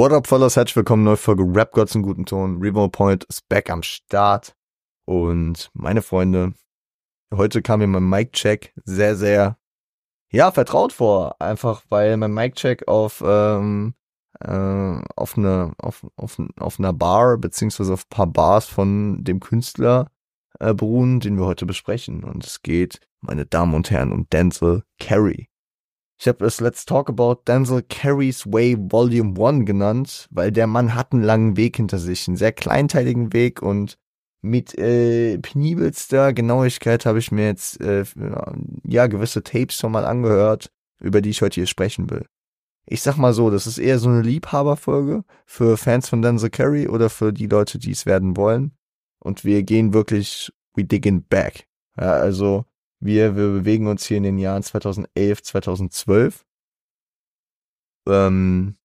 What up, fellas? Herzlich willkommen, neue Folge Rap Gods in guten Ton. Revo Point ist back am Start. Und meine Freunde, heute kam mir mein Mic-Check sehr, sehr, ja, vertraut vor. Einfach, weil mein Mic-Check auf, ähm, äh, auf eine, auf, auf, auf einer Bar, beziehungsweise auf ein paar Bars von dem Künstler äh, beruhen, den wir heute besprechen. Und es geht, meine Damen und Herren, um Denzel Carey. Ich habe es Let's Talk About Denzel Carey's Way Volume 1 genannt, weil der Mann hat einen langen Weg hinter sich, einen sehr kleinteiligen Weg und mit äh, penibelster Genauigkeit habe ich mir jetzt äh, ja gewisse Tapes schon mal angehört, über die ich heute hier sprechen will. Ich sag mal so, das ist eher so eine Liebhaberfolge für Fans von Denzel Carey oder für die Leute, die es werden wollen. Und wir gehen wirklich, we digging back. Ja, also wir, wir bewegen uns hier in den Jahren 2011, 2012. Ähm,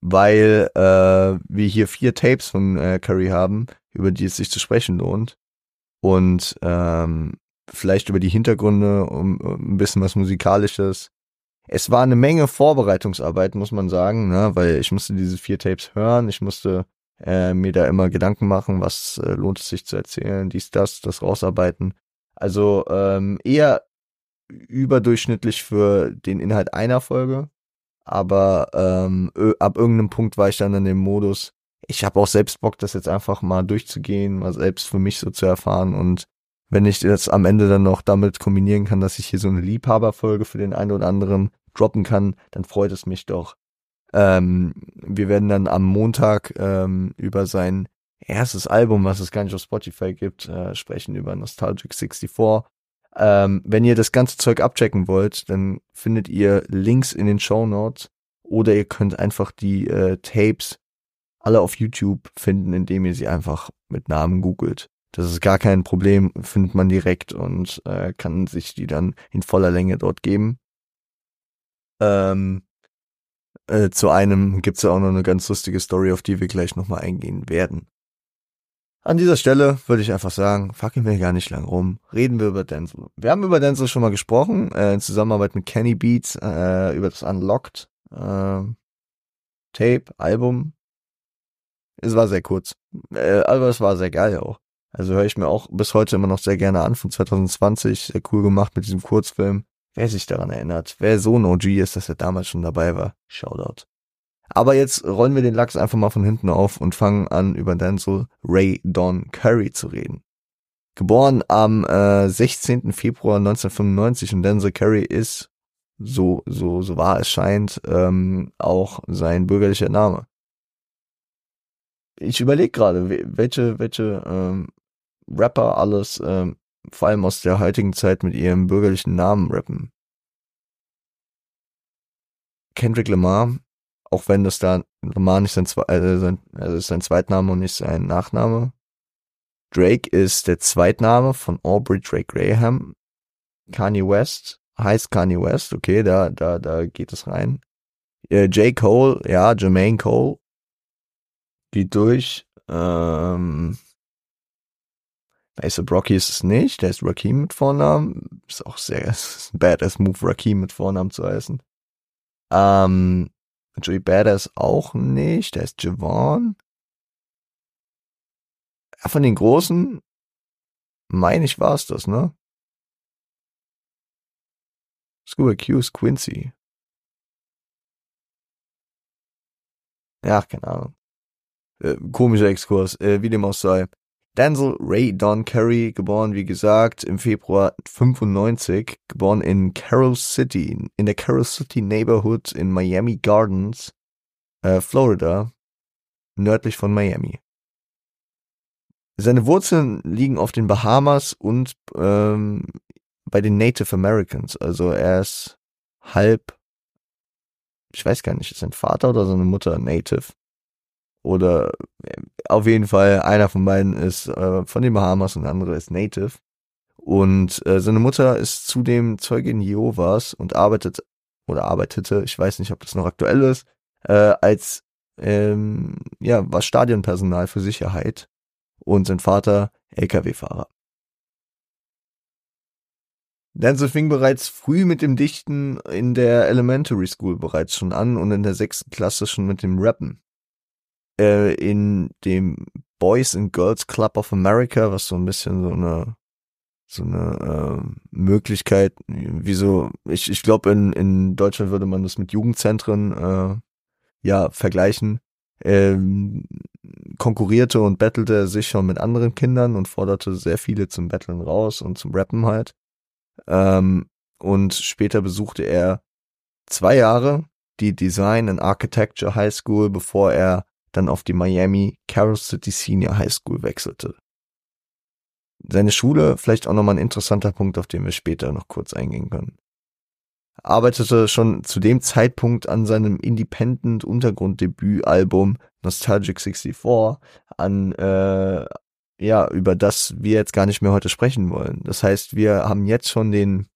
weil äh, wir hier vier Tapes von äh, Curry haben, über die es sich zu sprechen lohnt. Und ähm, vielleicht über die Hintergründe, um, um ein bisschen was Musikalisches. Es war eine Menge Vorbereitungsarbeit, muss man sagen, ne? weil ich musste diese vier Tapes hören, ich musste äh, mir da immer Gedanken machen, was äh, lohnt es sich zu erzählen, dies, das, das rausarbeiten. Also ähm, eher überdurchschnittlich für den Inhalt einer Folge. Aber ähm, ab irgendeinem Punkt war ich dann in dem Modus, ich habe auch selbst Bock, das jetzt einfach mal durchzugehen, mal selbst für mich so zu erfahren. Und wenn ich das am Ende dann noch damit kombinieren kann, dass ich hier so eine Liebhaberfolge für den einen oder anderen droppen kann, dann freut es mich doch. Ähm, wir werden dann am Montag ähm, über sein erstes Album, was es gar nicht auf Spotify gibt, äh, sprechen über Nostalgic 64. Ähm, wenn ihr das ganze Zeug abchecken wollt, dann findet ihr Links in den Show Notes oder ihr könnt einfach die äh, Tapes alle auf YouTube finden, indem ihr sie einfach mit Namen googelt. Das ist gar kein Problem, findet man direkt und äh, kann sich die dann in voller Länge dort geben. Ähm, äh, zu einem gibt's ja auch noch eine ganz lustige Story, auf die wir gleich nochmal eingehen werden. An dieser Stelle würde ich einfach sagen, fucking wir gar nicht lang rum. Reden wir über Denzel. Wir haben über Denzel schon mal gesprochen, äh, in Zusammenarbeit mit Kenny Beats, äh, über das Unlocked äh, Tape, Album. Es war sehr kurz, äh, aber es war sehr geil auch. Also höre ich mir auch bis heute immer noch sehr gerne an, von 2020, sehr cool gemacht mit diesem Kurzfilm. Wer sich daran erinnert, wer so ein OG ist, dass er damals schon dabei war, Shoutout. Aber jetzt rollen wir den Lachs einfach mal von hinten auf und fangen an, über Denzel Ray Don Curry zu reden. Geboren am äh, 16. Februar 1995 und Denzel Curry ist, so, so, so wahr es scheint, ähm, auch sein bürgerlicher Name. Ich überlege gerade, welche, welche ähm, Rapper alles, ähm, vor allem aus der heutigen Zeit, mit ihrem bürgerlichen Namen rappen. Kendrick Lamar auch wenn das da Lamar nicht sein, äh, sein, also ist sein Zweitname und nicht sein Nachname. Drake ist der Zweitname von Aubrey Drake Graham. Kanye West heißt Kanye West, okay, da, da, da geht es rein. Äh, J. Cole, ja, Jermaine Cole. Geht durch. Ähm, Ace Brocky ist es nicht, der ist Rakim mit Vornamen. Ist auch sehr, ist ein badass Move, Rakim mit Vornamen zu heißen. Ähm, Joey Badass auch nicht. Der ist Javon. Ja, von den Großen, meine ich, war es das, ne? School Q ist Quincy. Ja, keine Ahnung. Äh, komischer Exkurs, äh, wie dem auch sei. Denzel Ray Don Curry, geboren wie gesagt im Februar 95, geboren in Carroll City, in der Carroll City Neighborhood in Miami Gardens, äh, Florida, nördlich von Miami. Seine Wurzeln liegen auf den Bahamas und ähm, bei den Native Americans. Also er ist halb, ich weiß gar nicht, ist sein Vater oder seine Mutter Native? Oder äh, auf jeden Fall, einer von beiden ist äh, von den Bahamas und der andere ist Native. Und äh, seine Mutter ist zudem Zeugin Jehovas und arbeitet oder arbeitete, ich weiß nicht, ob das noch aktuell ist, äh, als ähm, ja, war Stadionpersonal für Sicherheit und sein Vater LKW-Fahrer. Denzel fing bereits früh mit dem Dichten in der Elementary School bereits schon an und in der sechsten Klasse schon mit dem Rappen. Äh, in dem Boys and Girls Club of America, was so ein bisschen so eine so eine äh, Möglichkeit, wie so, ich, ich glaube, in, in Deutschland würde man das mit Jugendzentren äh, ja vergleichen. Ähm, konkurrierte und bettelte sich schon mit anderen Kindern und forderte sehr viele zum Battlen raus und zum Rappen halt. Ähm, und später besuchte er zwei Jahre die Design and Architecture High School, bevor er dann auf die Miami Carroll City Senior High School wechselte. Seine Schule, vielleicht auch nochmal ein interessanter Punkt, auf den wir später noch kurz eingehen können. Arbeitete schon zu dem Zeitpunkt an seinem Independent Untergrunddebütalbum Nostalgic 64 an äh, ja, über das wir jetzt gar nicht mehr heute sprechen wollen. Das heißt, wir haben jetzt schon den,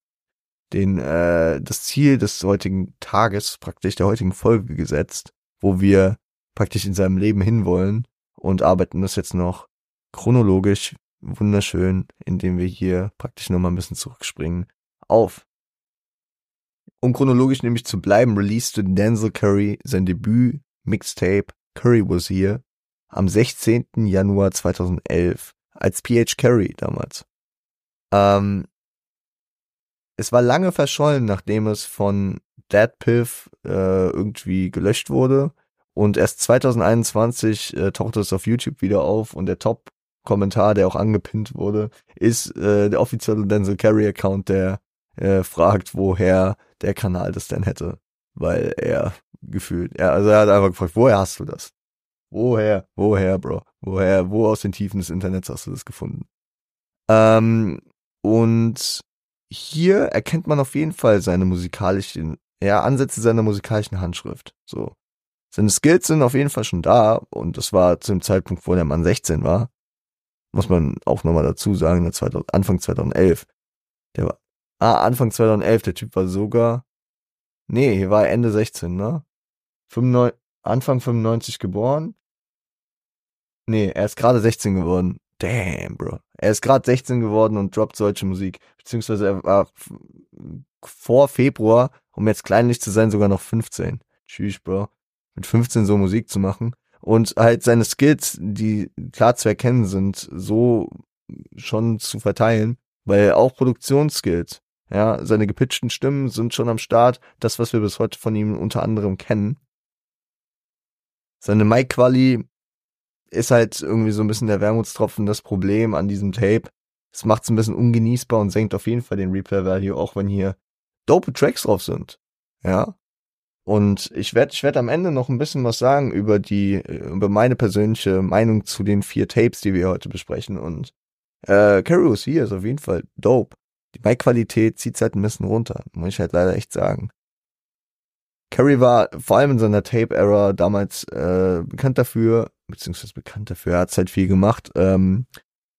den, äh, das Ziel des heutigen Tages, praktisch der heutigen Folge gesetzt, wo wir praktisch in seinem Leben hinwollen und arbeiten das jetzt noch chronologisch wunderschön, indem wir hier praktisch nochmal ein bisschen zurückspringen, auf. Um chronologisch nämlich zu bleiben, releaste Denzel Curry sein Debüt Mixtape Curry Was Here am 16. Januar 2011 als PH Carey damals. Ähm, es war lange verschollen, nachdem es von Dead Piff äh, irgendwie gelöscht wurde. Und erst 2021 äh, tauchte es auf YouTube wieder auf und der Top-Kommentar, der auch angepinnt wurde, ist äh, der offizielle Denzel Carey Account, der äh, fragt, woher der Kanal das denn hätte. Weil er gefühlt, ja, also er hat einfach gefragt, woher hast du das? Woher? Woher, Bro? Woher? Wo aus den Tiefen des Internets hast du das gefunden? Ähm, und hier erkennt man auf jeden Fall seine musikalischen, ja, Ansätze seiner musikalischen Handschrift. So. Seine Skills sind auf jeden Fall schon da und das war zu dem Zeitpunkt, wo der Mann 16 war. Muss man auch nochmal dazu sagen, 2000, Anfang 2011. Der war, ah, Anfang 2011, der Typ war sogar, nee, hier war er Ende 16, ne? 95, Anfang 95 geboren, Nee, er ist gerade 16 geworden. Damn, Bro. Er ist gerade 16 geworden und droppt solche Musik. Beziehungsweise er war vor Februar, um jetzt kleinlich zu sein, sogar noch 15. Tschüss, Bro. Mit 15 so Musik zu machen. Und halt seine Skills, die klar zu erkennen sind, so schon zu verteilen. Weil auch Produktionsskills, ja, seine gepitchten Stimmen sind schon am Start. Das, was wir bis heute von ihm unter anderem kennen. Seine Mic-Quali ist halt irgendwie so ein bisschen der Wermutstropfen das Problem an diesem Tape. Es macht es ein bisschen ungenießbar und senkt auf jeden Fall den Replay-Value, auch wenn hier dope Tracks drauf sind. Ja. Und ich werde ich werd am Ende noch ein bisschen was sagen über die, über meine persönliche Meinung zu den vier Tapes, die wir heute besprechen. Und äh, Carus hier ist auf jeden Fall dope. Die Mic-Qualität zieht halt ein bisschen runter, muss ich halt leider echt sagen. Carrie war vor allem in seiner Tape-Era damals äh, bekannt dafür, beziehungsweise bekannt dafür, er hat halt viel gemacht, ähm,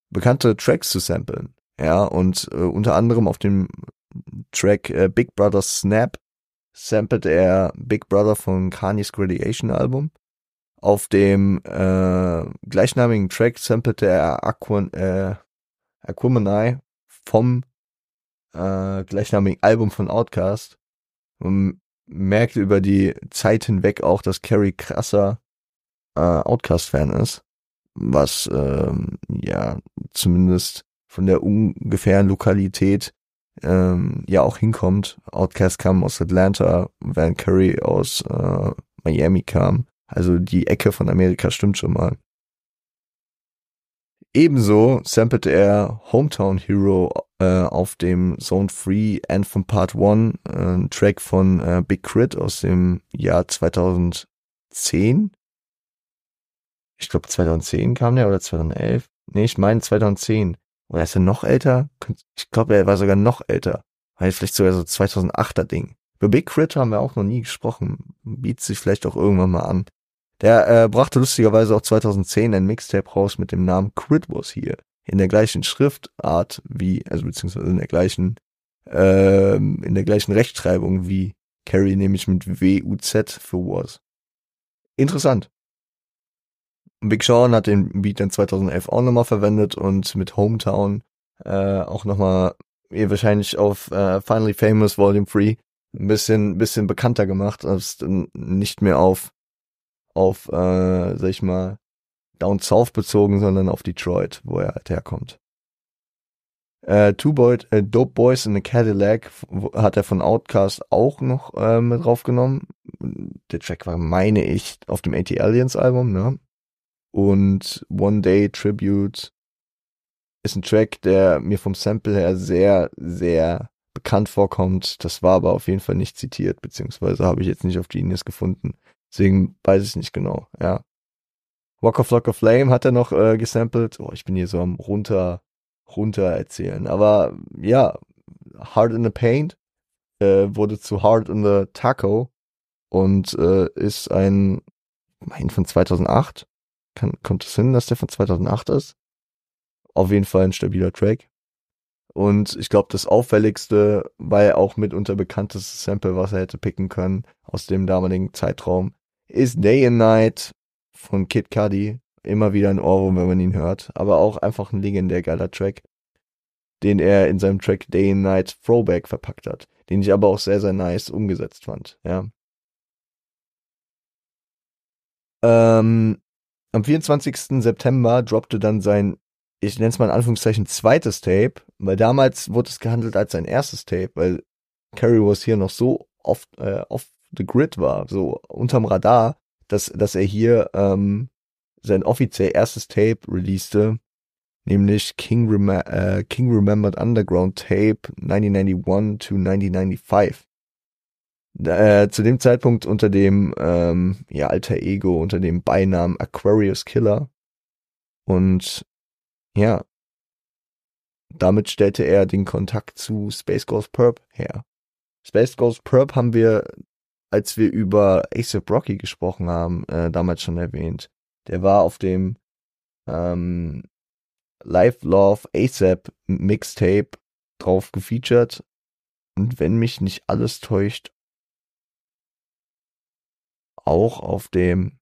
bekannte Tracks zu samplen. Ja, und äh, unter anderem auf dem Track äh, Big Brother Snap samplete er Big Brother von Kanye's Gradiation Album. Auf dem äh, gleichnamigen Track samplete er Aquan, äh, Aquamanai vom äh, gleichnamigen Album von Outkast. Und merkte über die Zeit hinweg auch, dass Carrie krasser äh, Outcast-Fan ist, was ähm, ja zumindest von der ungefähren Lokalität ähm, ja auch hinkommt. Outcast kam aus Atlanta, Van Curry aus äh, Miami kam. Also die Ecke von Amerika stimmt schon mal. Ebenso samplete er Hometown Hero äh, auf dem Zone 3 Anthem Part 1, äh, ein Track von äh, Big Crit aus dem Jahr 2010. Ich glaube 2010 kam der oder 2011. Nee, ich meine 2010. Oder ist er noch älter? Ich glaube, er war sogar noch älter. Weil vielleicht sogar so 2008er Ding. Über Big Crit haben wir auch noch nie gesprochen. Bietet sich vielleicht auch irgendwann mal an. Der äh, brachte lustigerweise auch 2010 ein Mixtape raus mit dem Namen Crit Was hier. In der gleichen Schriftart wie, also beziehungsweise in der gleichen, ähm, in der gleichen Rechtschreibung wie Carrie, nämlich mit W-U-Z für Was. Interessant. Big Sean hat den Beat dann 2011 auch nochmal verwendet und mit Hometown äh, auch nochmal ihr wahrscheinlich auf äh, Finally Famous Volume 3 ein bisschen, bisschen bekannter gemacht, als nicht mehr auf, auf, äh, sag ich mal, Down South bezogen, sondern auf Detroit, wo er halt herkommt. Äh, Two Boy, äh, Dope Boys in a Cadillac hat er von Outcast auch noch äh, mit draufgenommen. Der Track war, meine ich, auf dem AT Aliens Album, ne? Und One Day Tribute ist ein Track, der mir vom Sample her sehr, sehr bekannt vorkommt. Das war aber auf jeden Fall nicht zitiert, beziehungsweise habe ich jetzt nicht auf Genius gefunden. Deswegen weiß ich nicht genau, ja. Walk of Flock of Flame hat er noch äh, gesampelt. Oh, ich bin hier so am runter, runter erzählen. Aber ja, Hard in the Paint äh, wurde zu Hard in the Taco und äh, ist ein, mein von 2008. Kann, kommt es hin, dass der von 2008 ist? Auf jeden Fall ein stabiler Track. Und ich glaube, das auffälligste, weil auch mitunter bekannteste Sample, was er hätte picken können aus dem damaligen Zeitraum, ist Day and Night von Kid Cudi. Immer wieder ein Ohrwurm, wenn man ihn hört. Aber auch einfach ein legendär geiler Track, den er in seinem Track Day and Night Throwback verpackt hat. Den ich aber auch sehr, sehr nice umgesetzt fand, ja. Ähm, am 24. September droppte dann sein ich nenne es mal in Anführungszeichen zweites Tape, weil damals wurde es gehandelt als sein erstes Tape, weil Carrie was hier noch so oft äh, off the grid war, so unterm Radar, dass, dass er hier ähm, sein offiziell erstes Tape releaste, nämlich King, Rem äh, King Remembered Underground Tape 1991 to 1995. Äh, zu dem Zeitpunkt unter dem ähm, ja, alter Ego, unter dem Beinamen Aquarius Killer. Und ja. Damit stellte er den Kontakt zu Space Ghost Perp her. Space Ghost Perp haben wir, als wir über ASAP Rocky gesprochen haben, äh, damals schon erwähnt. Der war auf dem ähm, Live Love ASAP Mixtape drauf gefeatured. Und wenn mich nicht alles täuscht, auch auf dem,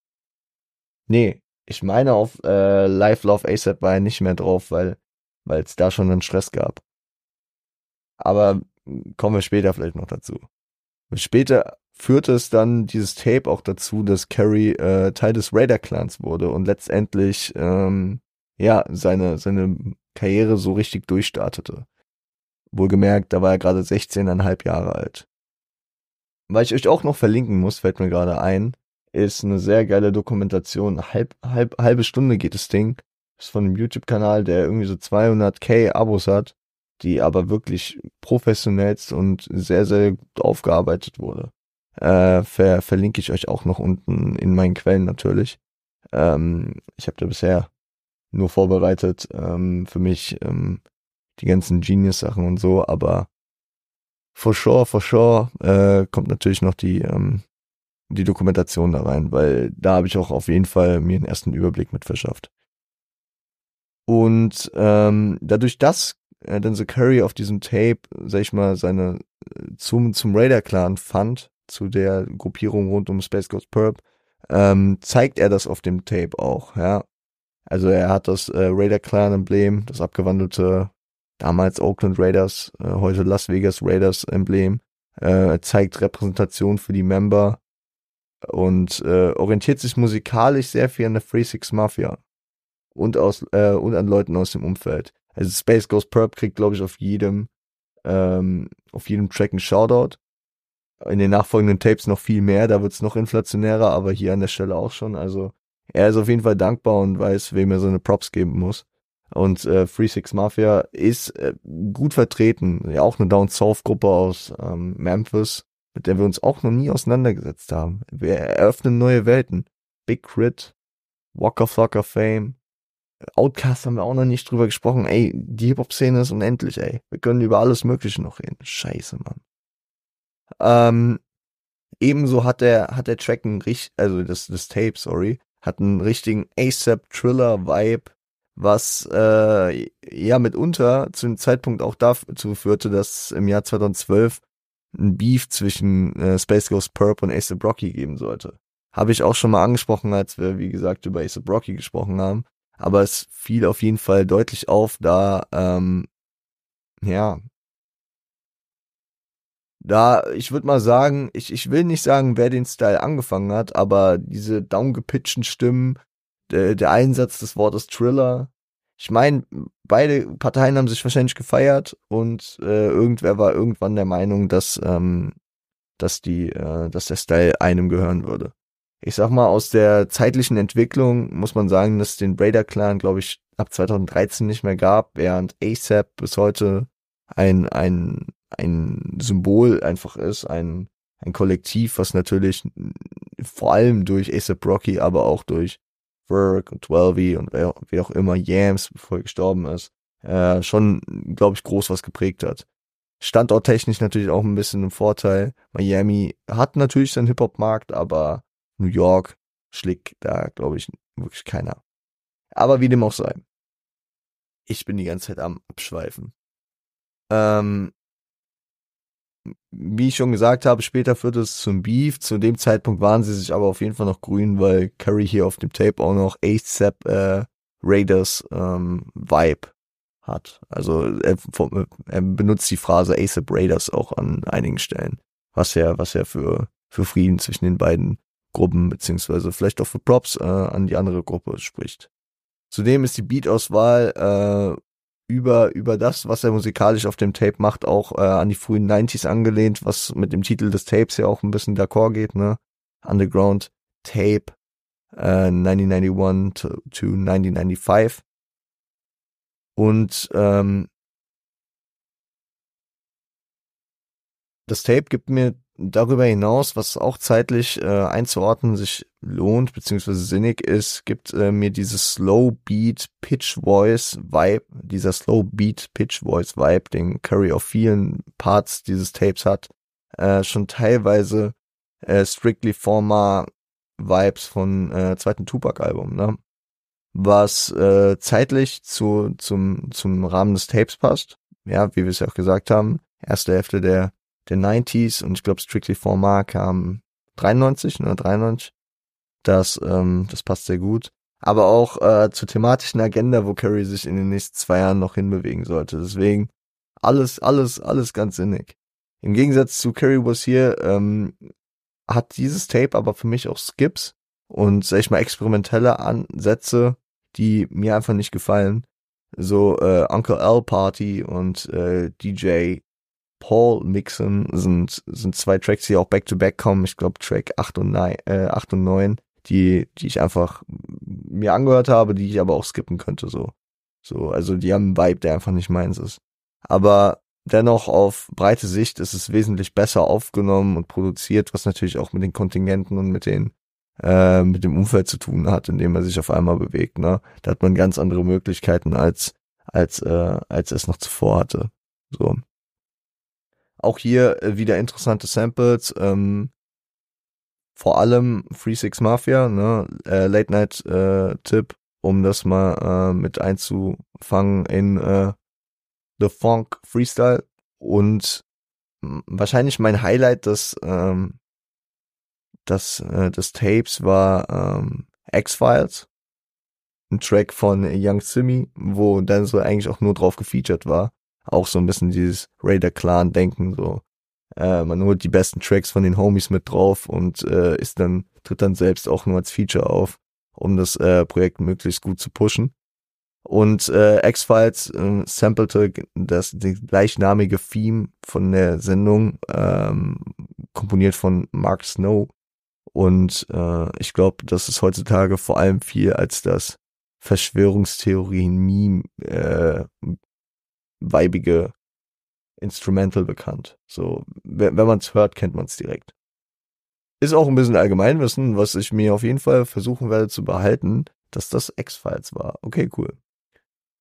nee, ich meine, auf äh, Live Love ASAP war er nicht mehr drauf, weil weil es da schon einen Stress gab. Aber kommen wir später vielleicht noch dazu. Später führte es dann dieses Tape auch dazu, dass Carrie äh, Teil des Raider Clans wurde und letztendlich ähm, ja seine seine Karriere so richtig durchstartete. Wohlgemerkt, da war er gerade 16,5 Jahre alt. Weil ich euch auch noch verlinken muss, fällt mir gerade ein, ist eine sehr geile Dokumentation. Halb, halb, halbe Stunde geht das Ding. Ist von einem YouTube-Kanal, der irgendwie so 200k Abos hat, die aber wirklich professionellst und sehr, sehr gut aufgearbeitet wurde. Äh, ver verlinke ich euch auch noch unten in meinen Quellen natürlich. Ähm, ich habe da bisher nur vorbereitet ähm, für mich ähm, die ganzen Genius-Sachen und so, aber for sure, for sure äh, kommt natürlich noch die ähm, die Dokumentation da rein, weil da habe ich auch auf jeden Fall mir einen ersten Überblick mit verschafft. Und ähm, dadurch, dass äh, dann so Curry auf diesem Tape, sag ich mal, seine äh, zum zum Raider Clan fand, zu der Gruppierung rund um Space Ghost Perp, ähm, zeigt er das auf dem Tape auch, ja. Also er hat das äh, Raider Clan Emblem, das abgewandelte damals Oakland Raiders, äh, heute Las Vegas Raiders Emblem, äh, zeigt Repräsentation für die Member und äh, orientiert sich musikalisch sehr viel an der Free Six Mafia und aus äh, und an Leuten aus dem Umfeld. Also Space Ghost Perp kriegt, glaube ich, auf jedem ähm, auf jedem Track einen Shoutout. In den nachfolgenden Tapes noch viel mehr, da wird's noch inflationärer, aber hier an der Stelle auch schon. Also er ist auf jeden Fall dankbar und weiß, wem er so eine Props geben muss. Und äh, Free Six Mafia ist äh, gut vertreten. Ja, auch eine Down South Gruppe aus ähm, Memphis mit der wir uns auch noch nie auseinandergesetzt haben. Wir eröffnen neue Welten. Big Crit, Walker Flocker Fame, Outcast haben wir auch noch nicht drüber gesprochen. Ey, die Hip-Hop-Szene ist unendlich, ey. Wir können über alles Mögliche noch reden. Scheiße, Mann. Ähm, ebenso hat der, hat der Track einen richtig, also das, das Tape, sorry, hat einen richtigen ASAP-Thriller-Vibe, was äh, ja mitunter zu dem Zeitpunkt auch dazu führte, dass im Jahr 2012 ein Beef zwischen äh, Space Ghost Perp und Ace Brocky geben sollte. Habe ich auch schon mal angesprochen, als wir, wie gesagt, über Ace Brocky gesprochen haben. Aber es fiel auf jeden Fall deutlich auf, da, ähm, ja, da, ich würde mal sagen, ich, ich will nicht sagen, wer den Style angefangen hat, aber diese downgepitchten Stimmen, der, Einsatz des Wortes Triller, ich meine, beide Parteien haben sich wahrscheinlich gefeiert und äh, irgendwer war irgendwann der Meinung, dass, ähm, dass die, äh, dass der Style einem gehören würde. Ich sag mal, aus der zeitlichen Entwicklung muss man sagen, dass den Raider Clan, glaube ich, ab 2013 nicht mehr gab, während ASAP bis heute ein, ein, ein Symbol einfach ist, ein, ein Kollektiv, was natürlich vor allem durch ASAP Rocky, aber auch durch Burke und Twelvey und wer, wer auch immer, Yams, bevor er gestorben ist, äh, schon, glaube ich, groß was geprägt hat. Standorttechnisch natürlich auch ein bisschen ein Vorteil. Miami hat natürlich seinen Hip-Hop-Markt, aber New York schlägt da, glaube ich, wirklich keiner. Aber wie dem auch sei. Ich bin die ganze Zeit am Abschweifen. Ähm, wie ich schon gesagt habe, später führt es zum Beef. Zu dem Zeitpunkt waren sie sich aber auf jeden Fall noch grün, weil Curry hier auf dem Tape auch noch ASAP äh, Raiders ähm, Vibe hat. Also er, er benutzt die Phrase ASAP Raiders auch an einigen Stellen, was ja, was ja für, für Frieden zwischen den beiden Gruppen, beziehungsweise vielleicht auch für Props äh, an die andere Gruppe spricht. Zudem ist die Beat-Auswahl äh, über, über das, was er musikalisch auf dem Tape macht, auch äh, an die frühen 90s angelehnt, was mit dem Titel des Tapes ja auch ein bisschen d'accord geht, ne? Underground Tape äh, 1991 to, to 1995. Und ähm, das Tape gibt mir darüber hinaus, was auch zeitlich äh, einzuordnen sich lohnt, beziehungsweise sinnig ist, gibt äh, mir dieses Slow Beat Pitch Voice Vibe, dieser Slow Beat Pitch Voice Vibe, den Curry auf vielen Parts dieses Tapes hat, äh, schon teilweise äh, Strictly Former Vibes von äh, zweiten Tupac-Album, ne? Was äh, zeitlich zu, zum, zum Rahmen des Tapes passt. Ja, wie wir es ja auch gesagt haben. Erste Hälfte der der 90s und ich glaube Strictly for Mark kam 93, ne, 93. Das, ähm, das passt sehr gut. Aber auch äh, zur thematischen Agenda, wo Carrie sich in den nächsten zwei Jahren noch hinbewegen sollte. Deswegen alles, alles, alles ganz sinnig. Im Gegensatz zu Carrie Was Here ähm, hat dieses Tape aber für mich auch Skips und, sag ich mal, experimentelle Ansätze, die mir einfach nicht gefallen. So äh, Uncle L Party und äh, DJ Paul mixen, sind, sind zwei Tracks, die auch back-to-back kommen. Ich glaube Track 8 und, 9, äh, 8 und 9, die, die ich einfach mir angehört habe, die ich aber auch skippen könnte, so. So, also die haben einen Vibe, der einfach nicht meins ist. Aber dennoch auf breite Sicht ist es wesentlich besser aufgenommen und produziert, was natürlich auch mit den Kontingenten und mit den äh, mit dem Umfeld zu tun hat, in dem er sich auf einmal bewegt. Ne? Da hat man ganz andere Möglichkeiten als als äh, als es noch zuvor hatte. So. Auch hier äh, wieder interessante Samples. Ähm, vor allem Free Six Mafia, ne? Äh, Late Night äh, Tipp, um das mal äh, mit einzufangen in äh, The Funk Freestyle. Und wahrscheinlich mein Highlight des, ähm, des, äh, des Tapes war ähm, X-Files. Ein Track von Young Simi, wo dann so eigentlich auch nur drauf gefeatured war auch so ein bisschen dieses Raider Clan Denken so. Äh, man holt die besten Tracks von den Homies mit drauf und äh, ist dann tritt dann selbst auch nur als Feature auf, um das äh, Projekt möglichst gut zu pushen. Und äh, X-Files äh, samplte das gleichnamige Theme von der Sendung, ähm, komponiert von Mark Snow. Und äh, ich glaube, das ist heutzutage vor allem viel als das Verschwörungstheorien-Meme äh, weibige Instrumental bekannt. So, wenn, wenn man es hört, kennt man es direkt. Ist auch ein bisschen Allgemeinwissen, was ich mir auf jeden Fall versuchen werde zu behalten, dass das X-Files war. Okay, cool.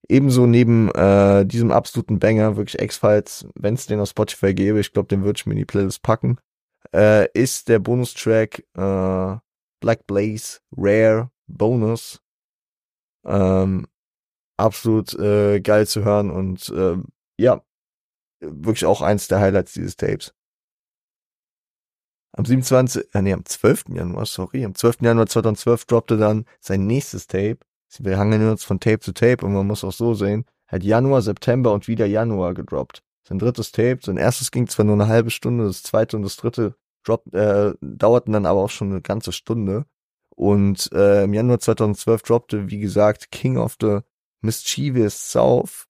Ebenso neben äh, diesem absoluten Banger, wirklich X-Files, wenn es den auf Spotify gäbe, ich glaube, den würde ich mir in die Playlist packen, äh, ist der Bonustrack äh, Black Blaze Rare Bonus. Ähm, absolut äh, geil zu hören und äh, ja, wirklich auch eins der Highlights dieses Tapes. Am 27, äh, nee, am 12. Januar, sorry, am 12. Januar 2012 droppte dann sein nächstes Tape. Wir hangeln uns von Tape zu Tape und man muss auch so sehen, hat Januar, September und wieder Januar gedroppt. sein drittes Tape. Sein erstes ging zwar nur eine halbe Stunde, das zweite und das dritte drop, äh, dauerten dann aber auch schon eine ganze Stunde. Und äh, im Januar 2012 droppte, wie gesagt, King of the Mischievous South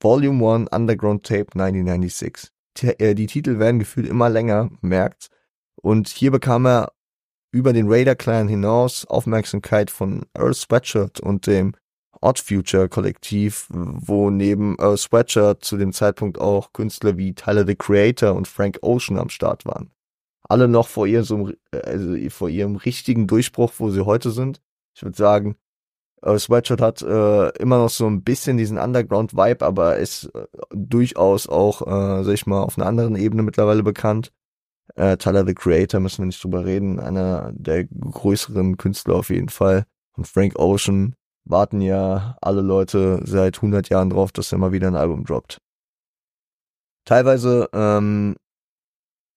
Volume 1 Underground Tape 1996. Die, äh, die Titel werden gefühlt immer länger, merkt. Und hier bekam er über den Raider Clan hinaus Aufmerksamkeit von Earl Sweatshirt und dem Odd Future Kollektiv, wo neben Earl Sweatshirt zu dem Zeitpunkt auch Künstler wie Tyler the Creator und Frank Ocean am Start waren. Alle noch vor ihrem, also vor ihrem richtigen Durchbruch, wo sie heute sind. Ich würde sagen, Earl Sweatshirt hat äh, immer noch so ein bisschen diesen Underground-Vibe, aber ist äh, durchaus auch, äh, sag ich mal, auf einer anderen Ebene mittlerweile bekannt. Äh, Tyler the Creator müssen wir nicht drüber reden, einer der größeren Künstler auf jeden Fall. Und Frank Ocean warten ja alle Leute seit 100 Jahren drauf, dass er mal wieder ein Album droppt. Teilweise ähm,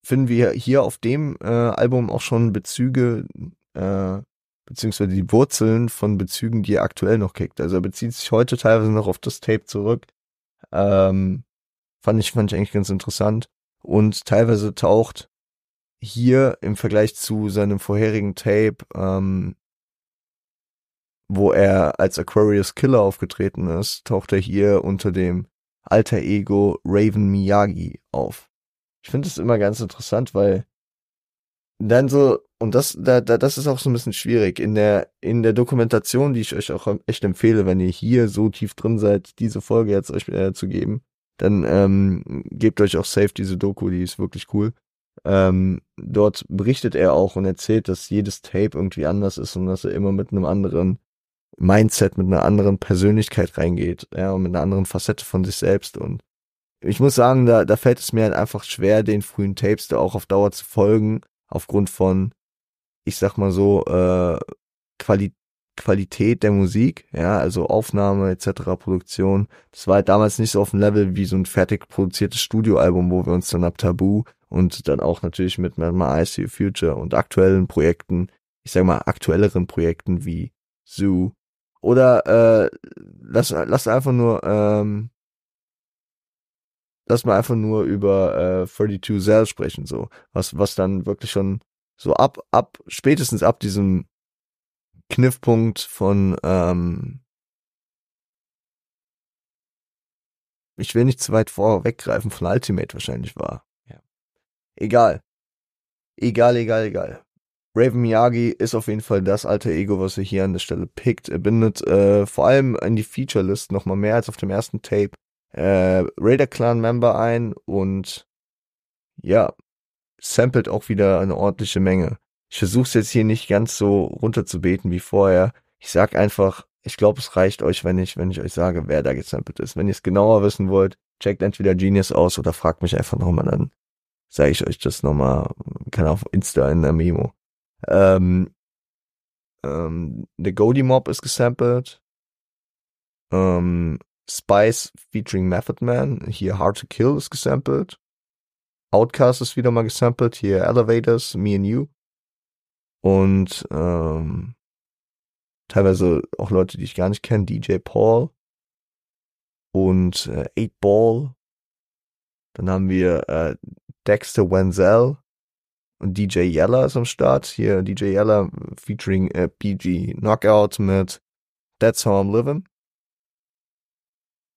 finden wir hier auf dem äh, Album auch schon Bezüge, äh, beziehungsweise die Wurzeln von Bezügen, die er aktuell noch kickt. Also er bezieht sich heute teilweise noch auf das Tape zurück. Ähm, fand ich, fand ich eigentlich ganz interessant. Und teilweise taucht hier im Vergleich zu seinem vorherigen Tape, ähm, wo er als Aquarius Killer aufgetreten ist, taucht er hier unter dem alter Ego Raven Miyagi auf. Ich finde es immer ganz interessant, weil dann so, und das, da, da, das ist auch so ein bisschen schwierig. In der, in der Dokumentation, die ich euch auch echt empfehle, wenn ihr hier so tief drin seid, diese Folge jetzt euch äh, zu geben, dann ähm, gebt euch auch safe diese Doku, die ist wirklich cool. Ähm, dort berichtet er auch und erzählt, dass jedes Tape irgendwie anders ist und dass er immer mit einem anderen Mindset, mit einer anderen Persönlichkeit reingeht, ja, und mit einer anderen Facette von sich selbst. Und ich muss sagen, da, da fällt es mir halt einfach schwer, den frühen Tapes da auch auf Dauer zu folgen, aufgrund von, ich sag mal so, äh, Quali Qualität der Musik, ja, also Aufnahme etc., Produktion. Das war halt damals nicht so auf dem Level wie so ein fertig produziertes Studioalbum, wo wir uns dann ab Tabu und dann auch natürlich mit mal I See Future und aktuellen Projekten, ich sag mal aktuelleren Projekten wie Zoo oder äh, lass, lass einfach nur, ähm, lass mal einfach nur über äh, 32 Cell sprechen, so. Was, was dann wirklich schon so ab, ab, spätestens ab diesem Kniffpunkt von, ähm, ich will nicht zu weit vorweggreifen, von Ultimate wahrscheinlich war. Ja. Egal. Egal, egal, egal. Raven Miyagi ist auf jeden Fall das alte Ego, was er hier an der Stelle pickt. Er bindet äh, vor allem in die Feature-List noch mal mehr als auf dem ersten Tape äh, Raider Clan Member ein und ja, samplet auch wieder eine ordentliche Menge. Ich versuche es jetzt hier nicht ganz so runterzubeten wie vorher. Ich sag einfach, ich glaube, es reicht euch, wenn ich, wenn ich euch sage, wer da gesampelt ist. Wenn ihr es genauer wissen wollt, checkt entweder Genius aus oder fragt mich einfach nochmal, dann sage ich euch das nochmal, kann auf Insta in der Memo. Ähm, ähm, The Goldie Mob ist gesampelt. Ähm, Spice featuring Method Man, hier Hard to Kill ist gesampelt. Outcast ist wieder mal gesampelt, hier Elevators, Me and You. Und ähm, teilweise auch Leute, die ich gar nicht kenne, DJ Paul und äh, Eight Ball. Dann haben wir äh, Dexter Wenzel, und DJ Yella ist am Start. Hier DJ Yella featuring äh, PG Knockout mit That's How I'm Living.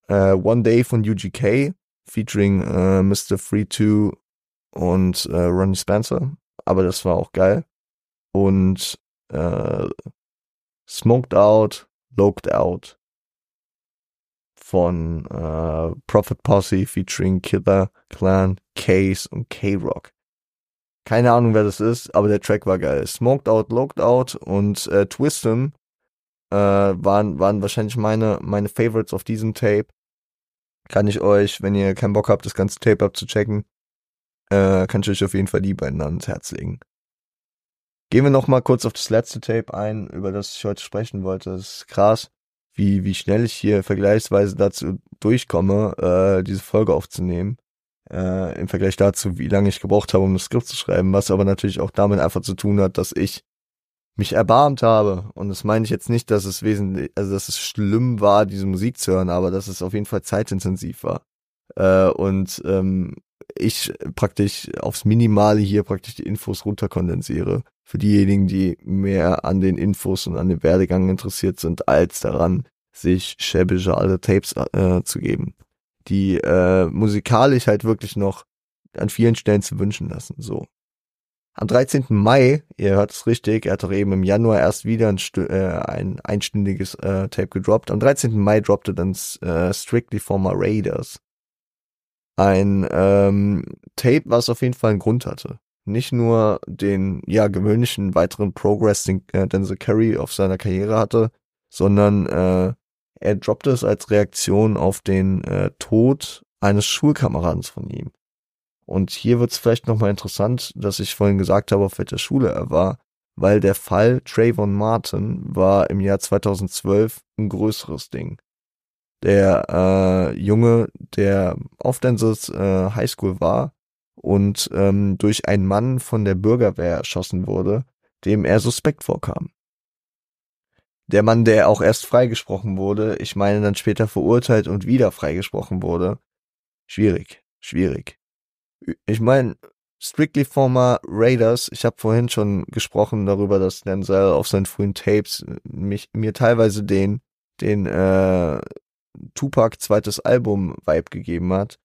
Äh, One Day von UGK featuring äh, Mr. Free 2 und äh, Ronnie Spencer. Aber das war auch geil. Und äh, Smoked Out, Loked Out von äh, Prophet Posse featuring Killer Clan, Case und K-Rock. Keine Ahnung, wer das ist, aber der Track war geil. Smoked Out, Locked Out und äh, Twistem äh, waren, waren wahrscheinlich meine, meine Favorites auf diesem Tape. Kann ich euch, wenn ihr keinen Bock habt, das ganze Tape abzuchecken, äh, kann ich euch auf jeden Fall die beiden ans Herz legen. Gehen wir noch mal kurz auf das letzte Tape ein, über das ich heute sprechen wollte. Das ist krass, wie, wie schnell ich hier vergleichsweise dazu durchkomme, äh, diese Folge aufzunehmen äh, im Vergleich dazu, wie lange ich gebraucht habe, um das Skript zu schreiben, was aber natürlich auch damit einfach zu tun hat, dass ich mich erbarmt habe. Und das meine ich jetzt nicht, dass es wesentlich, also dass es schlimm war, diese Musik zu hören, aber dass es auf jeden Fall zeitintensiv war. Äh, und ähm, ich praktisch aufs Minimale hier praktisch die Infos runterkondensiere. Für diejenigen, die mehr an den Infos und an dem Werdegang interessiert sind, als daran, sich schäbische alte Tapes äh, zu geben. Die äh, musikalisch halt wirklich noch an vielen Stellen zu wünschen lassen. So. Am 13. Mai, ihr hört es richtig, er hat doch eben im Januar erst wieder ein, äh, ein einstündiges äh, Tape gedroppt. Am 13. Mai droppte dann äh, Strictly Former Raiders. Ein ähm, Tape, was auf jeden Fall einen Grund hatte. Nicht nur den ja gewöhnlichen weiteren Progress, den äh, Denzel Curry auf seiner Karriere hatte, sondern äh, er droppte es als Reaktion auf den äh, Tod eines Schulkameraden von ihm. Und hier wird es vielleicht nochmal interessant, dass ich vorhin gesagt habe, auf welcher Schule er war, weil der Fall Trayvon Martin war im Jahr 2012 ein größeres Ding. Der äh, Junge, der auf Denzels äh, Highschool war und ähm, durch einen Mann von der Bürgerwehr erschossen wurde, dem er suspekt vorkam. Der Mann, der auch erst freigesprochen wurde, ich meine dann später verurteilt und wieder freigesprochen wurde. Schwierig, schwierig ich meine, Strictly Former Raiders, ich habe vorhin schon gesprochen darüber, dass Denzel auf seinen frühen Tapes mich, mir teilweise den, den äh, Tupac zweites Album Vibe gegeben hat.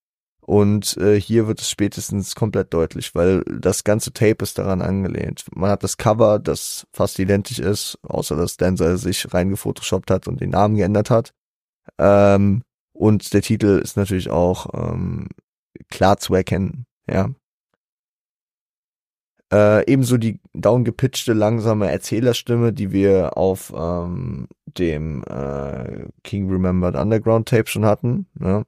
Und äh, hier wird es spätestens komplett deutlich, weil das ganze Tape ist daran angelehnt. Man hat das Cover, das fast identisch ist, außer dass Denzel sich reingefotoshoppt hat und den Namen geändert hat. Ähm, und der Titel ist natürlich auch ähm, klar zu erkennen. Ja. Äh, ebenso die downgepitchte, langsame Erzählerstimme, die wir auf ähm, dem äh, King Remembered Underground Tape schon hatten. Ne?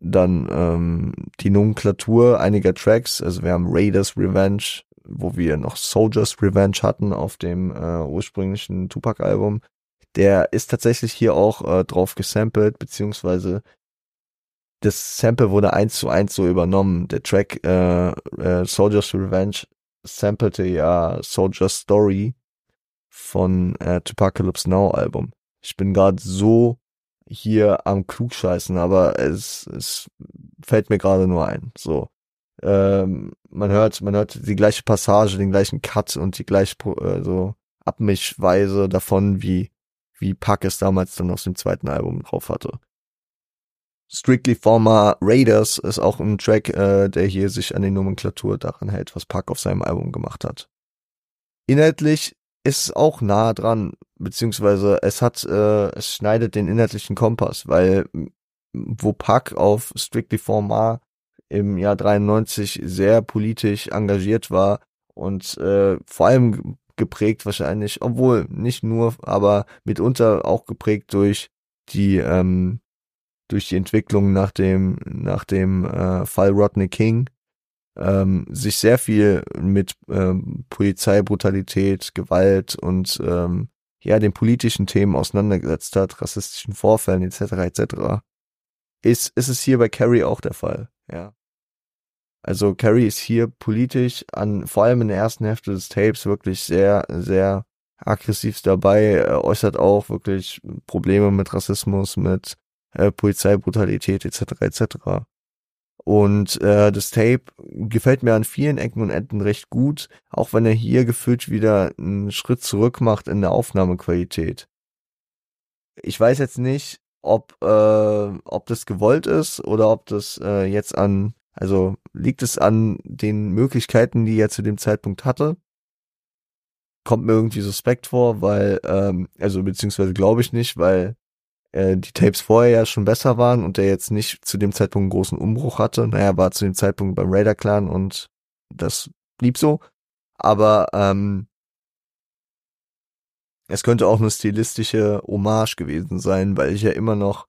Dann ähm, die Nomenklatur einiger Tracks, also wir haben Raiders Revenge, wo wir noch Soldiers Revenge hatten auf dem äh, ursprünglichen Tupac-Album. Der ist tatsächlich hier auch äh, drauf gesampelt, beziehungsweise das Sample wurde eins zu eins so übernommen. Der Track äh, äh, Soldier's Revenge sampelte ja Soldier's Story von äh, Tupacalypse Now Album. Ich bin gerade so hier am Klugscheißen, aber es, es fällt mir gerade nur ein. So. Ähm, man hört, man hört die gleiche Passage, den gleichen Cut und die gleiche äh, so Abmischweise davon, wie wie Pack es damals dann aus dem zweiten Album drauf hatte. Strictly Former Raiders ist auch ein Track, äh, der hier sich an die Nomenklatur daran hält, was Puck auf seinem Album gemacht hat. Inhaltlich ist es auch nah dran, beziehungsweise es hat, äh, es schneidet den inhaltlichen Kompass, weil wo Puck auf Strictly Former im Jahr 93 sehr politisch engagiert war und äh, vor allem geprägt wahrscheinlich, obwohl nicht nur, aber mitunter auch geprägt durch die ähm, durch die Entwicklung nach dem, nach dem äh, Fall Rodney King ähm, sich sehr viel mit ähm, Polizeibrutalität, Gewalt und ähm, ja den politischen Themen auseinandergesetzt hat, rassistischen Vorfällen etc. etc. Ist, ist es hier bei Carrie auch der Fall, ja. Also Carrie ist hier politisch an, vor allem in der ersten Hälfte des Tapes wirklich sehr, sehr aggressiv dabei, er äußert auch wirklich Probleme mit Rassismus, mit äh, Polizeibrutalität etc. etc. Und äh, das Tape gefällt mir an vielen Ecken und Enden recht gut, auch wenn er hier gefühlt wieder einen Schritt zurück macht in der Aufnahmequalität. Ich weiß jetzt nicht, ob äh, ob das gewollt ist oder ob das äh, jetzt an, also liegt es an den Möglichkeiten, die er zu dem Zeitpunkt hatte. Kommt mir irgendwie suspekt vor, weil, ähm, also beziehungsweise glaube ich nicht, weil äh, die Tapes vorher ja schon besser waren und der jetzt nicht zu dem Zeitpunkt einen großen Umbruch hatte. Naja, war zu dem Zeitpunkt beim Raider Clan und das blieb so. Aber ähm, es könnte auch eine stilistische Hommage gewesen sein, weil ich ja immer noch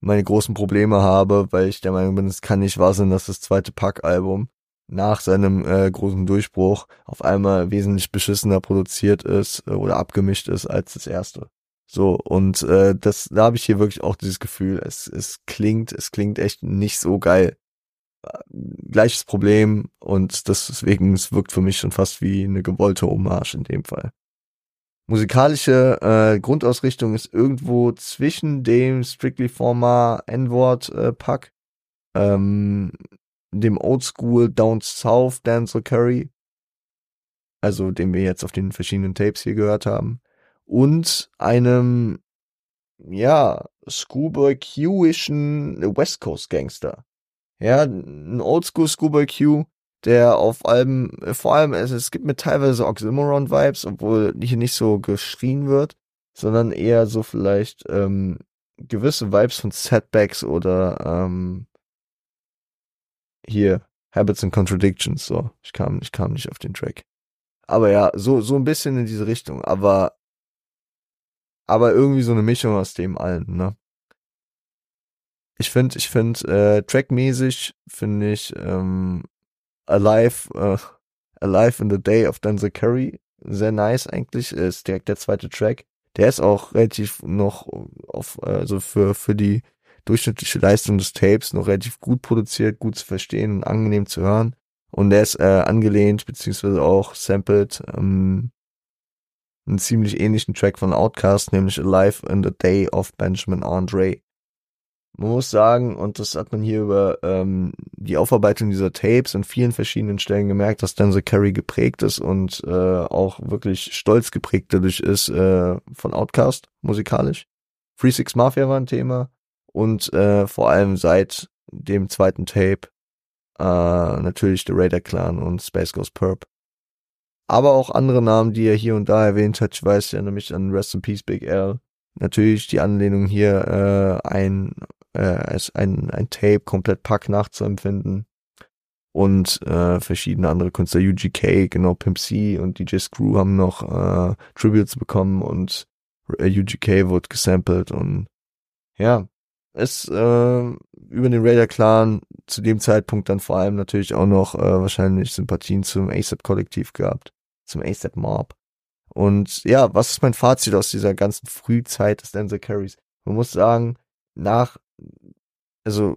meine großen Probleme habe, weil ich der Meinung bin, es kann nicht wahr sein, dass das zweite Pack-Album nach seinem äh, großen Durchbruch auf einmal wesentlich beschissener produziert ist äh, oder abgemischt ist als das erste. So, und äh, das, da habe ich hier wirklich auch dieses Gefühl, es, es klingt, es klingt echt nicht so geil. Gleiches Problem und deswegen, es wirkt für mich schon fast wie eine gewollte Hommage in dem Fall. Musikalische äh, Grundausrichtung ist irgendwo zwischen dem Strictly Former N-Wort äh, Pack ähm, dem Oldschool Down South Denzel Curry, also den wir jetzt auf den verschiedenen Tapes hier gehört haben, und einem, ja, Schoolboy Q-ischen West Coast Gangster. Ja, ein Oldschool Schoolboy Q, der auf Alben, vor allem, also es gibt mir teilweise Oxymoron-Vibes, obwohl hier nicht so geschrien wird, sondern eher so vielleicht ähm, gewisse Vibes von Setbacks oder ähm, hier Habits and Contradictions. So, ich kam, ich kam nicht auf den Track. Aber ja, so so ein bisschen in diese Richtung. Aber aber irgendwie so eine Mischung aus dem allen. Ne? Ich finde, ich finde äh, trackmäßig finde ich ähm, Alive, äh, Alive in the Day of Denzel Curry sehr nice eigentlich. Ist direkt der zweite Track der ist auch relativ noch auf, also für, für die durchschnittliche Leistung des Tapes noch relativ gut produziert, gut zu verstehen und angenehm zu hören. Und der ist äh, angelehnt, beziehungsweise auch sampled, ähm, einen ziemlich ähnlichen Track von Outkast, nämlich Alive in the Day of Benjamin Andre. Man muss sagen, und das hat man hier über ähm, die Aufarbeitung dieser Tapes an vielen verschiedenen Stellen gemerkt, dass Denzel Curry geprägt ist und äh, auch wirklich stolz geprägt dadurch ist äh, von Outcast musikalisch. Free Six Mafia war ein Thema und äh, vor allem seit dem zweiten Tape äh, natürlich The Raider Clan und Space Ghost Perp. Aber auch andere Namen, die er hier und da erwähnt hat. Ich weiß ja nämlich an Rest in Peace Big L. Natürlich die Anlehnung hier äh, ein äh, als ein, ein Tape komplett Pack nachzuempfinden. Und äh, verschiedene andere Künstler, UGK, genau, Pimp C und DJ Screw haben noch äh, Tributes bekommen und äh, UGK wurde gesampelt und ja, es äh, über den Raider Clan zu dem Zeitpunkt dann vor allem natürlich auch noch äh, wahrscheinlich Sympathien zum ASAP-Kollektiv gehabt, zum ASAP-Mob. Und ja, was ist mein Fazit aus dieser ganzen Frühzeit des Denzel Carries? Man muss sagen, nach also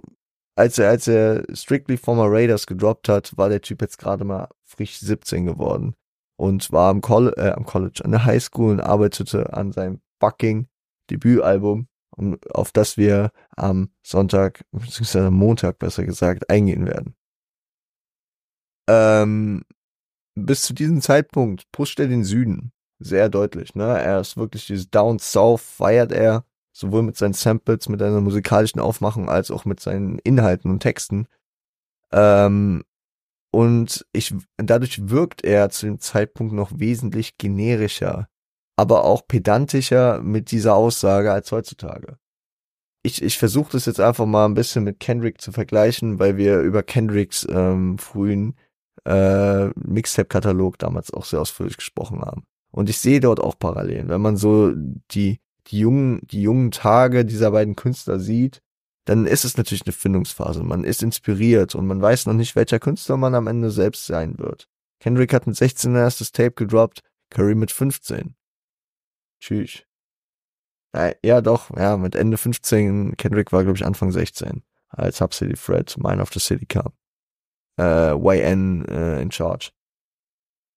als er, als er Strictly Former Raiders gedroppt hat, war der Typ jetzt gerade mal frisch 17 geworden und war am, Coll äh, am College, an der Highschool und arbeitete an seinem fucking Debütalbum, um, auf das wir am Sonntag, beziehungsweise am Montag besser gesagt, eingehen werden. Ähm, bis zu diesem Zeitpunkt pusht er den Süden sehr deutlich. Ne? Er ist wirklich dieses Down South feiert er sowohl mit seinen Samples, mit seiner musikalischen Aufmachung als auch mit seinen Inhalten und Texten. Ähm, und ich, dadurch wirkt er zu dem Zeitpunkt noch wesentlich generischer, aber auch pedantischer mit dieser Aussage als heutzutage. Ich, ich versuche das jetzt einfach mal ein bisschen mit Kendrick zu vergleichen, weil wir über Kendricks ähm, frühen äh, Mixtape-Katalog damals auch sehr ausführlich gesprochen haben. Und ich sehe dort auch Parallelen. Wenn man so die die jungen, die jungen Tage dieser beiden Künstler sieht, dann ist es natürlich eine Findungsphase. Man ist inspiriert und man weiß noch nicht, welcher Künstler man am Ende selbst sein wird. Kendrick hat mit 16 erstes Tape gedroppt, Curry mit 15. Tschüss. Ja, doch, ja, mit Ende 15, Kendrick war, glaube ich, Anfang 16, als Subsidy Fred, Mine of the City kam. Äh, YN äh, in Charge.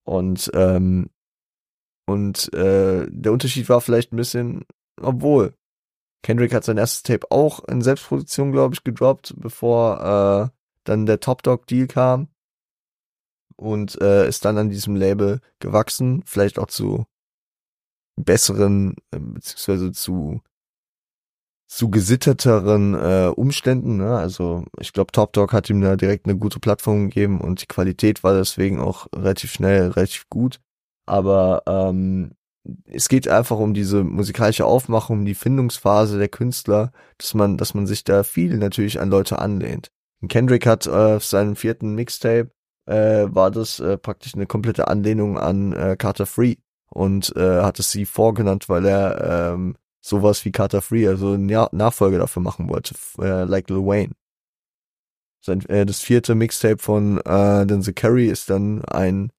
Und ähm, und äh, der Unterschied war vielleicht ein bisschen, obwohl Kendrick hat sein erstes Tape auch in Selbstproduktion, glaube ich, gedroppt, bevor äh, dann der Top Dog Deal kam und äh, ist dann an diesem Label gewachsen, vielleicht auch zu besseren äh, beziehungsweise zu zu gesitterteren äh, Umständen. Ne? Also ich glaube, Top Dog hat ihm da direkt eine gute Plattform gegeben und die Qualität war deswegen auch relativ schnell, relativ gut. Aber ähm, es geht einfach um diese musikalische Aufmachung, die Findungsphase der Künstler, dass man, dass man sich da viel natürlich an Leute anlehnt. Und Kendrick hat äh, auf seinem vierten Mixtape äh, war das äh, praktisch eine komplette Anlehnung an äh, Carter Free und äh, hat es sie vorgenannt, weil er ähm, sowas wie Carter Free, also ja Nachfolge dafür machen wollte, äh, like Lil Wayne. Sein, äh, das vierte Mixtape von äh, Denzel Curry ist dann ein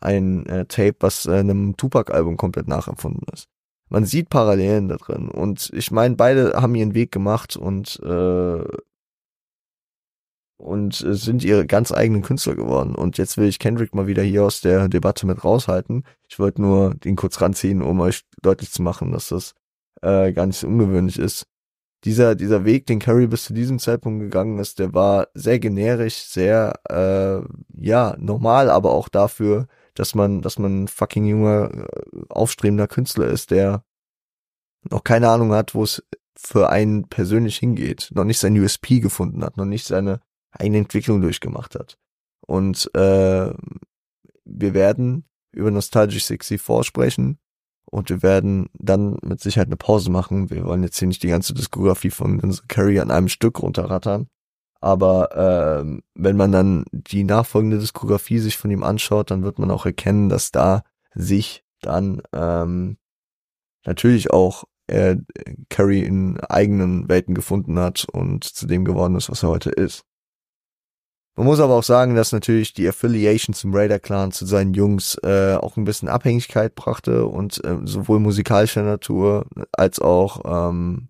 ein äh, Tape, was äh, einem Tupac-Album komplett nachempfunden ist. Man sieht Parallelen da drin und ich meine, beide haben ihren Weg gemacht und äh, und sind ihre ganz eigenen Künstler geworden. Und jetzt will ich Kendrick mal wieder hier aus der Debatte mit raushalten. Ich wollte nur den kurz ranziehen, um euch deutlich zu machen, dass das äh, gar nicht so ungewöhnlich ist, dieser, dieser Weg, den Curry bis zu diesem Zeitpunkt gegangen ist, der war sehr generisch, sehr, äh, ja, normal, aber auch dafür, dass man, dass man ein fucking junger, äh, aufstrebender Künstler ist, der noch keine Ahnung hat, wo es für einen persönlich hingeht, noch nicht sein USP gefunden hat, noch nicht seine eigene Entwicklung durchgemacht hat. Und äh, wir werden über Nostalgic 64 sprechen und wir werden dann mit Sicherheit eine Pause machen. Wir wollen jetzt hier nicht die ganze Diskografie von Denzel Curry an einem Stück runterrattern. Aber äh, wenn man dann die nachfolgende Diskografie sich von ihm anschaut, dann wird man auch erkennen, dass da sich dann ähm, natürlich auch äh, Curry in eigenen Welten gefunden hat und zu dem geworden ist, was er heute ist. Man muss aber auch sagen, dass natürlich die Affiliation zum Raider Clan zu seinen Jungs äh, auch ein bisschen Abhängigkeit brachte und äh, sowohl musikalischer Natur als auch ähm,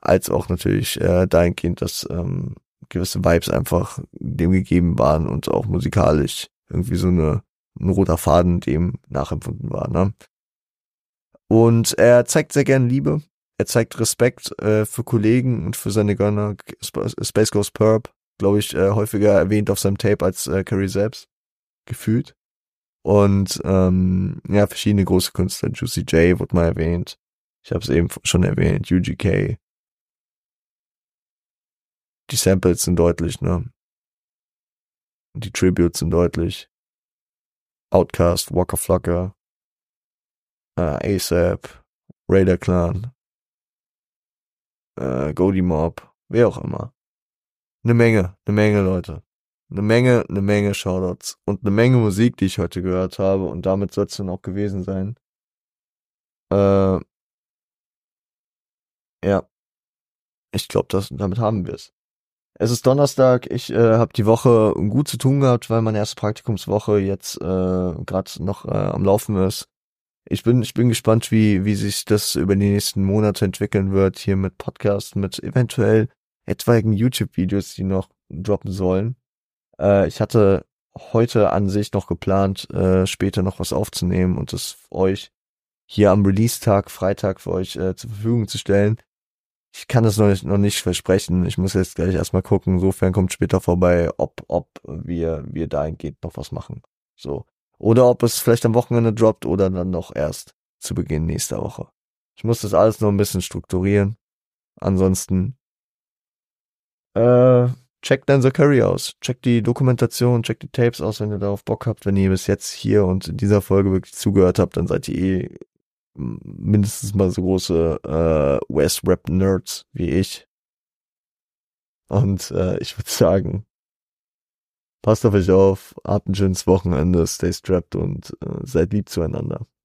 als auch natürlich äh, dahingehend, dass ähm, gewisse Vibes einfach dem gegeben waren und auch musikalisch irgendwie so eine ein roter Faden dem nachempfunden war. Ne? Und er zeigt sehr gern Liebe. Er zeigt Respekt äh, für Kollegen und für seine Gönner. Space Ghost Perp glaube ich, äh, häufiger erwähnt auf seinem Tape als äh, Curry selbst. Gefühlt. Und ähm, ja, verschiedene große Künstler. Juicy J wurde mal erwähnt. Ich habe es eben schon erwähnt. UGK. Die Samples sind deutlich, ne? Die Tributes sind deutlich. Outcast, Walker Flocker, äh, ASAP, Raider Clan, äh, Goldie Mob, wer auch immer. Eine Menge, eine Menge Leute. Eine Menge, eine Menge Shoutouts und eine Menge Musik, die ich heute gehört habe und damit soll es dann auch gewesen sein. Äh, ja. Ich glaube, damit haben wir es. Es ist Donnerstag, ich äh, habe die Woche gut zu tun gehabt, weil meine erste Praktikumswoche jetzt äh, gerade noch äh, am Laufen ist. Ich bin, ich bin gespannt, wie, wie sich das über die nächsten Monate entwickeln wird, hier mit Podcast, mit eventuell etwaigen YouTube-Videos, die noch droppen sollen. Äh, ich hatte heute an sich noch geplant, äh, später noch was aufzunehmen und das euch hier am Release-Tag, Freitag für euch äh, zur Verfügung zu stellen. Ich kann das noch nicht, noch nicht versprechen. Ich muss jetzt gleich erstmal gucken. Insofern kommt später vorbei, ob, ob wir, wir dahingehend noch was machen. So. Oder ob es vielleicht am Wochenende droppt oder dann noch erst zu Beginn nächster Woche. Ich muss das alles noch ein bisschen strukturieren. Ansonsten äh, checkt Dan Curry aus. Checkt die Dokumentation, checkt die Tapes aus, wenn ihr darauf Bock habt. Wenn ihr bis jetzt hier und in dieser Folge wirklich zugehört habt, dann seid ihr eh mindestens mal so große äh, West-Rap-Nerds wie ich. Und äh, ich würde sagen, passt auf euch auf, habt ein schönes Wochenende, stay strapped und äh, seid lieb zueinander.